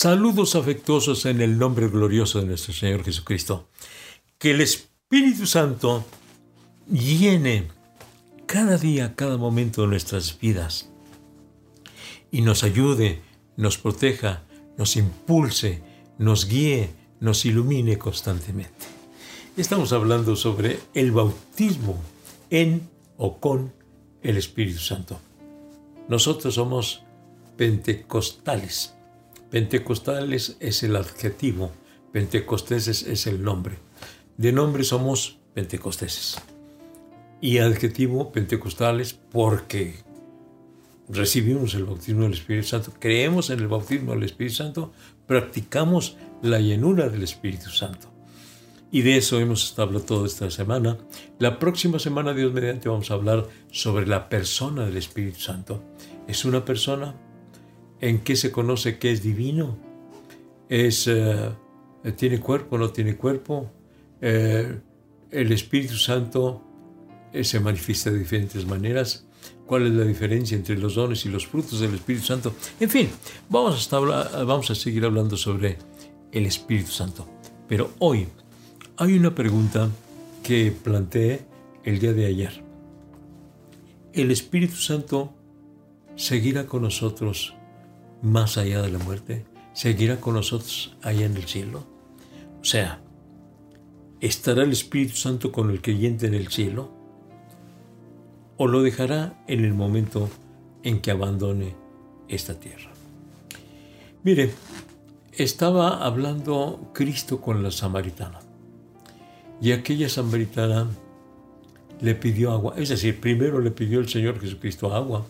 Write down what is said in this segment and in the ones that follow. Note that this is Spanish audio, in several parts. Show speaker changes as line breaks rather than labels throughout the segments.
Saludos afectuosos en el nombre glorioso de nuestro Señor Jesucristo. Que el Espíritu Santo llene cada día, cada momento de nuestras vidas y nos ayude, nos proteja, nos impulse, nos guíe, nos ilumine constantemente. Estamos hablando sobre el bautismo en o con el Espíritu Santo. Nosotros somos pentecostales Pentecostales es el adjetivo, Pentecosteses es el nombre. De nombre somos pentecosteses. Y adjetivo pentecostales porque recibimos el bautismo del Espíritu Santo, creemos en el bautismo del Espíritu Santo, practicamos la llenura del Espíritu Santo. Y de eso hemos estado toda esta semana. La próxima semana, Dios mediante, vamos a hablar sobre la persona del Espíritu Santo. ¿Es una persona? En qué se conoce que es divino. Es, eh, ¿Tiene cuerpo no tiene cuerpo? Eh, el Espíritu Santo eh, se manifiesta de diferentes maneras. ¿Cuál es la diferencia entre los dones y los frutos del Espíritu Santo? En fin, vamos a, estar, vamos a seguir hablando sobre el Espíritu Santo. Pero hoy hay una pregunta que planteé el día de ayer. ¿El Espíritu Santo seguirá con nosotros más allá de la muerte, seguirá con nosotros allá en el cielo. O sea, ¿estará el Espíritu Santo con el creyente en el cielo? ¿O lo dejará en el momento en que abandone esta tierra? Mire, estaba hablando Cristo con la samaritana. Y aquella samaritana le pidió agua. Es decir, primero le pidió el Señor Jesucristo agua.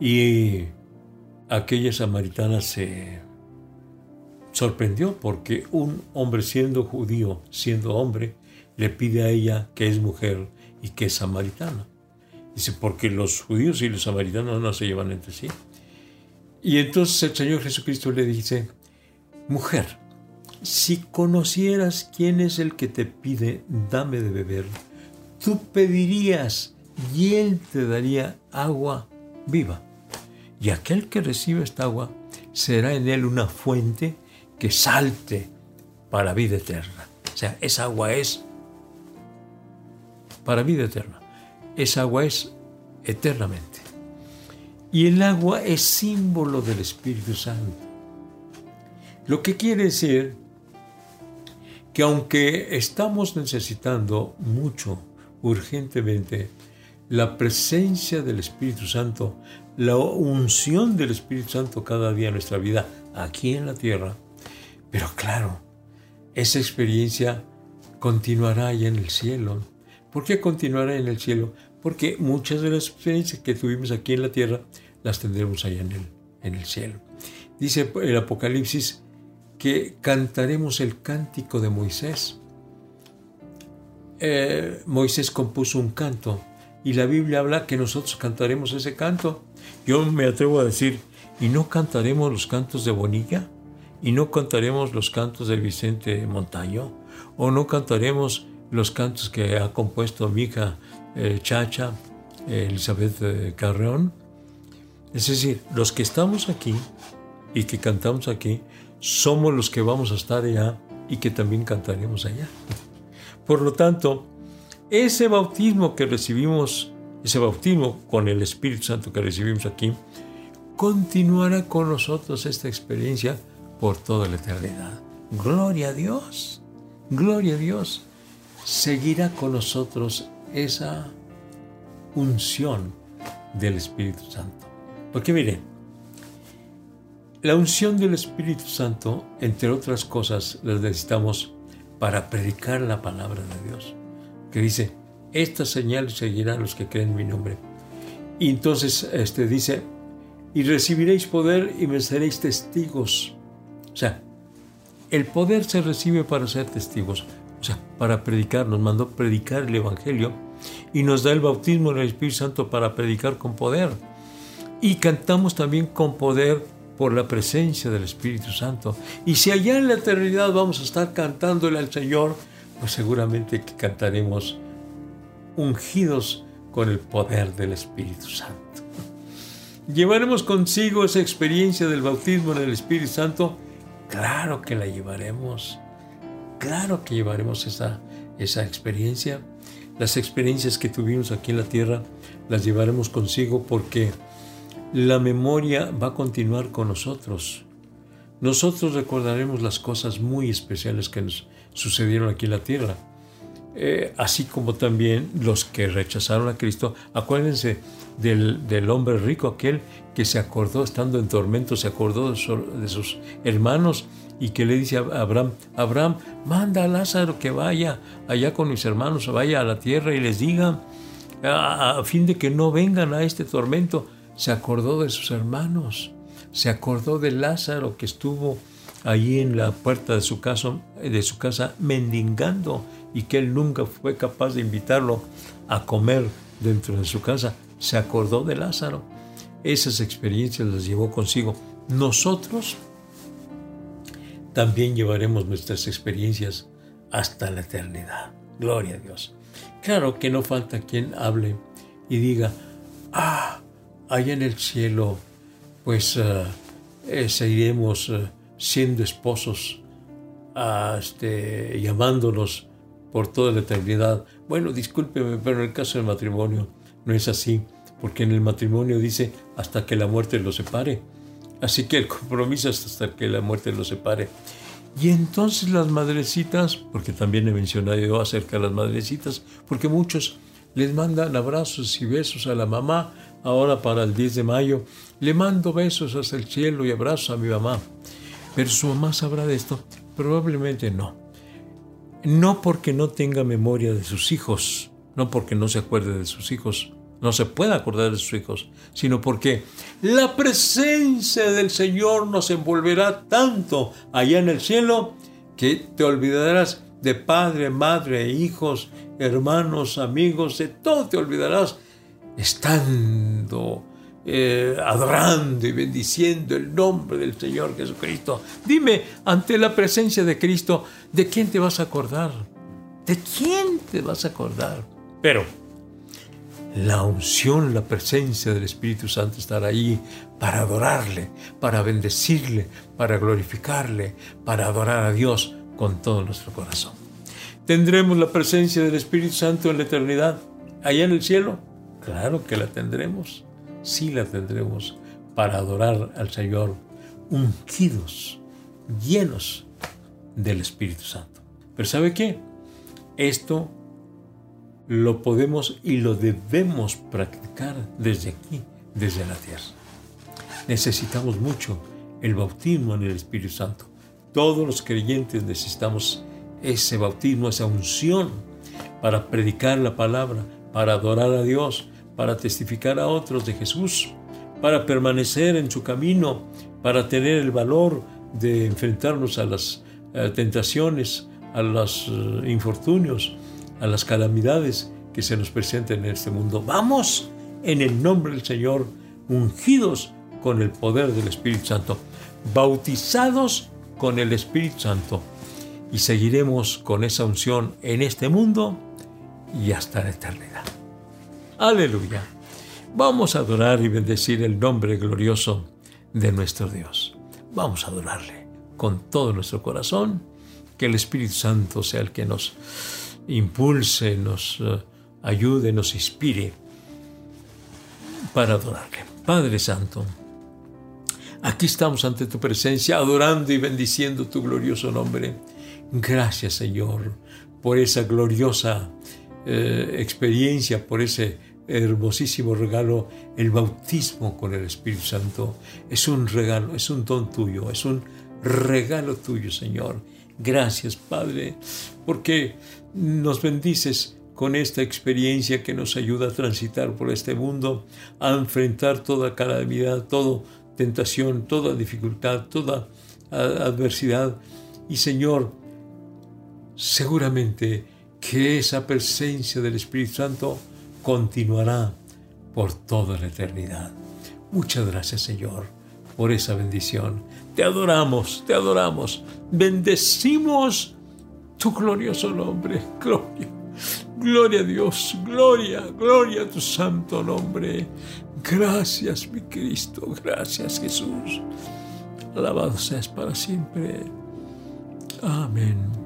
Y aquella samaritana se sorprendió porque un hombre siendo judío, siendo hombre, le pide a ella que es mujer y que es samaritana. Dice, porque los judíos y los samaritanos no se llevan entre sí. Y entonces el Señor Jesucristo le dice, mujer, si conocieras quién es el que te pide, dame de beber, tú pedirías y él te daría agua viva y aquel que recibe esta agua será en él una fuente que salte para vida eterna. O sea, esa agua es para vida eterna. Esa agua es eternamente. Y el agua es símbolo del Espíritu Santo. Lo que quiere decir que aunque estamos necesitando mucho, urgentemente, la presencia del Espíritu Santo la unción del Espíritu Santo cada día en nuestra vida aquí en la tierra. Pero claro, esa experiencia continuará allá en el cielo. ¿Por qué continuará en el cielo? Porque muchas de las experiencias que tuvimos aquí en la tierra las tendremos allá en el, en el cielo. Dice el Apocalipsis que cantaremos el cántico de Moisés. Eh, Moisés compuso un canto y la Biblia habla que nosotros cantaremos ese canto. Yo me atrevo a decir, ¿y no cantaremos los cantos de Bonilla? ¿Y no cantaremos los cantos de Vicente Montaño? ¿O no cantaremos los cantos que ha compuesto mi hija eh, Chacha, Elizabeth eh, Carreón? Es decir, los que estamos aquí y que cantamos aquí, somos los que vamos a estar allá y que también cantaremos allá. Por lo tanto, ese bautismo que recibimos ese bautismo con el Espíritu Santo que recibimos aquí, continuará con nosotros esta experiencia por toda la eternidad. Gloria a Dios, gloria a Dios. Seguirá con nosotros esa unción del Espíritu Santo. Porque miren, la unción del Espíritu Santo, entre otras cosas, la necesitamos para predicar la palabra de Dios. Que dice, estas señales seguirán los que creen en mi nombre. Y entonces este, dice, y recibiréis poder y me seréis testigos. O sea, el poder se recibe para ser testigos, o sea, para predicar. Nos mandó predicar el Evangelio y nos da el bautismo del Espíritu Santo para predicar con poder. Y cantamos también con poder por la presencia del Espíritu Santo. Y si allá en la eternidad vamos a estar cantándole al Señor, pues seguramente que cantaremos ungidos con el poder del Espíritu Santo. ¿Llevaremos consigo esa experiencia del bautismo en el Espíritu Santo? Claro que la llevaremos. Claro que llevaremos esa, esa experiencia. Las experiencias que tuvimos aquí en la tierra las llevaremos consigo porque la memoria va a continuar con nosotros. Nosotros recordaremos las cosas muy especiales que nos sucedieron aquí en la tierra. Eh, así como también los que rechazaron a Cristo. Acuérdense del, hombre rico, aquel que se acordó estando en tormento, se acordó de, sus hermanos y que le dice a Abraham, Abraham, manda a Lázaro que vaya allá con mis hermanos, vaya a la tierra y les diga, a, a fin de que no vengan a este tormento. Se acordó de sus hermanos, se acordó de Lázaro que estuvo allí en la puerta de su casa, de su casa mendigando y que él nunca fue capaz de invitarlo a comer dentro de su casa. Se acordó de Lázaro. Esas experiencias las llevó consigo. Nosotros también llevaremos nuestras experiencias hasta la eternidad. Gloria a Dios. Claro que no falta quien hable y diga, ah, allá en el cielo, pues uh, seguiremos siendo esposos, uh, este, llamándonos por toda la eternidad. Bueno, discúlpeme, pero en el caso del matrimonio no es así, porque en el matrimonio dice hasta que la muerte los separe. Así que el compromiso es hasta que la muerte los separe. Y entonces las madrecitas, porque también he mencionado yo acerca de las madrecitas, porque muchos les mandan abrazos y besos a la mamá, ahora para el 10 de mayo, le mando besos hasta el cielo y abrazos a mi mamá. Pero su mamá sabrá de esto, probablemente no. No porque no tenga memoria de sus hijos, no porque no se acuerde de sus hijos, no se puede acordar de sus hijos, sino porque la presencia del Señor nos envolverá tanto allá en el cielo que te olvidarás de padre, madre, hijos, hermanos, amigos, de todo te olvidarás estando eh, adorando y bendiciendo el nombre del Señor Jesucristo. Dime, ante la presencia de Cristo, ¿de quién te vas a acordar? ¿De quién te vas a acordar? Pero la unción, la presencia del Espíritu Santo estará ahí para adorarle, para bendecirle, para glorificarle, para adorar a Dios con todo nuestro corazón. ¿Tendremos la presencia del Espíritu Santo en la eternidad, allá en el cielo? Claro que la tendremos, sí la tendremos para adorar al Señor ungidos, llenos del Espíritu Santo. Pero ¿sabe qué? Esto lo podemos y lo debemos practicar desde aquí, desde la tierra. Necesitamos mucho el bautismo en el Espíritu Santo. Todos los creyentes necesitamos ese bautismo, esa unción para predicar la palabra, para adorar a Dios, para testificar a otros de Jesús, para permanecer en su camino, para tener el valor de enfrentarnos a las eh, tentaciones, a los eh, infortunios, a las calamidades que se nos presenten en este mundo. Vamos en el nombre del Señor, ungidos con el poder del Espíritu Santo, bautizados con el Espíritu Santo y seguiremos con esa unción en este mundo y hasta la eternidad. Aleluya. Vamos a adorar y bendecir el nombre glorioso de nuestro Dios. Vamos a adorarle con todo nuestro corazón, que el Espíritu Santo sea el que nos impulse, nos eh, ayude, nos inspire para adorarle. Padre Santo, aquí estamos ante tu presencia, adorando y bendiciendo tu glorioso nombre. Gracias Señor por esa gloriosa eh, experiencia, por ese hermosísimo regalo, el bautismo con el Espíritu Santo. Es un regalo, es un don tuyo, es un regalo tuyo, Señor. Gracias, Padre, porque nos bendices con esta experiencia que nos ayuda a transitar por este mundo, a enfrentar toda calamidad, toda tentación, toda dificultad, toda adversidad. Y Señor, seguramente que esa presencia del Espíritu Santo continuará por toda la eternidad. Muchas gracias Señor por esa bendición. Te adoramos, te adoramos. Bendecimos tu glorioso nombre. Gloria. Gloria a Dios, gloria, gloria a tu santo nombre. Gracias, mi Cristo, gracias, Jesús. Alabado seas para siempre. Amén.